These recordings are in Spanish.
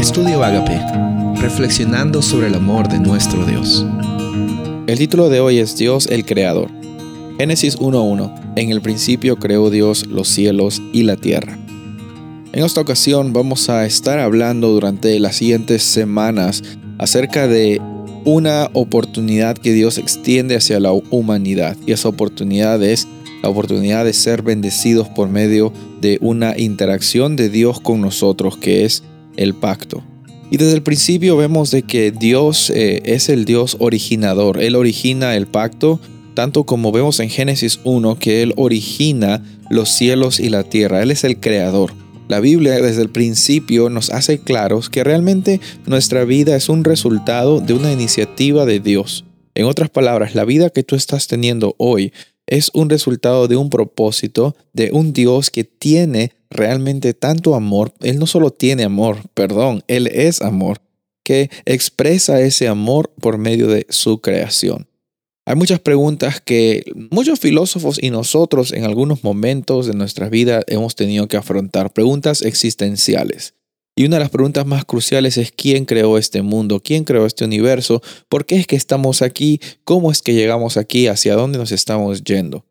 Estudio Agape, reflexionando sobre el amor de nuestro Dios. El título de hoy es Dios el Creador. Génesis 1.1. En el principio creó Dios los cielos y la tierra. En esta ocasión vamos a estar hablando durante las siguientes semanas acerca de una oportunidad que Dios extiende hacia la humanidad y esa oportunidad es la oportunidad de ser bendecidos por medio de una interacción de Dios con nosotros que es el pacto. Y desde el principio vemos de que Dios eh, es el Dios originador. Él origina el pacto, tanto como vemos en Génesis 1 que Él origina los cielos y la tierra. Él es el creador. La Biblia desde el principio nos hace claros que realmente nuestra vida es un resultado de una iniciativa de Dios. En otras palabras, la vida que tú estás teniendo hoy es un resultado de un propósito de un Dios que tiene realmente tanto amor. Él no solo tiene amor, perdón, Él es amor, que expresa ese amor por medio de su creación. Hay muchas preguntas que muchos filósofos y nosotros en algunos momentos de nuestra vida hemos tenido que afrontar, preguntas existenciales. Y una de las preguntas más cruciales es quién creó este mundo, quién creó este universo, por qué es que estamos aquí, cómo es que llegamos aquí, hacia dónde nos estamos yendo.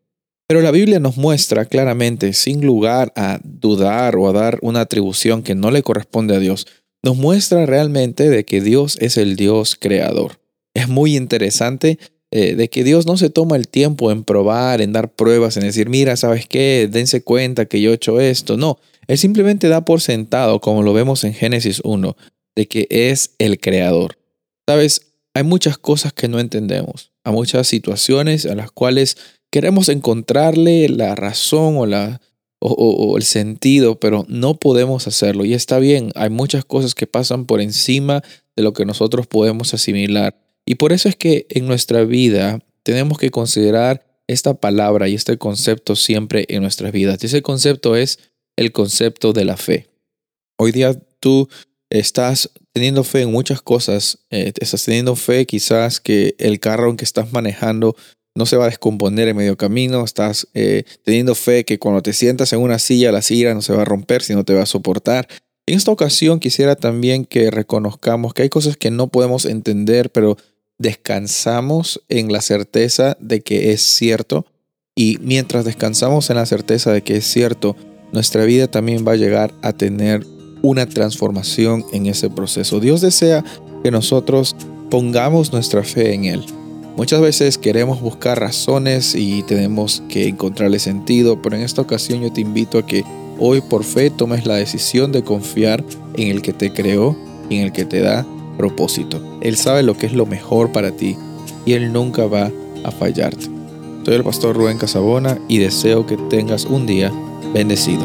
Pero la Biblia nos muestra claramente, sin lugar a dudar o a dar una atribución que no le corresponde a Dios, nos muestra realmente de que Dios es el Dios creador. Es muy interesante eh, de que Dios no se toma el tiempo en probar, en dar pruebas, en decir, mira, ¿sabes qué? Dense cuenta que yo he hecho esto. No, él simplemente da por sentado, como lo vemos en Génesis 1, de que es el creador. Sabes, hay muchas cosas que no entendemos, hay muchas situaciones a las cuales queremos encontrarle la razón o, la, o, el sentido, pero no podemos hacerlo. Y está bien, hay muchas cosas que pasan por encima de lo que nosotros podemos asimilar. Y por eso es que en nuestra vida tenemos que considerar esta palabra y este concepto siempre en nuestras vidas. Y ese concepto es el concepto de la fe. Hoy día tú estás teniendo fe en muchas cosas. Eh, estás teniendo fe quizás que el carro en que estás manejando no se va a descomponer en medio camino. Estás eh, teniendo fe que cuando te sientas en una silla, la silla no se va a romper, sino te va a soportar. En esta ocasión quisiera también que reconozcamos que hay cosas que no podemos entender, pero descansamos en la certeza de que es cierto. Y mientras descansamos en la certeza de que es cierto, nuestra vida también va a llegar a tener una transformación en ese proceso. Dios desea que nosotros pongamos nuestra fe en Él. Muchas veces queremos buscar razones y tenemos que encontrarle sentido, pero en esta ocasión yo te invito a que hoy por fe tomes la decisión de confiar en el que te creó y en el que te da propósito. Él sabe lo que es lo mejor para ti y Él nunca va a fallarte. Soy el pastor Rubén Casabona y deseo que tengas un día bendecido.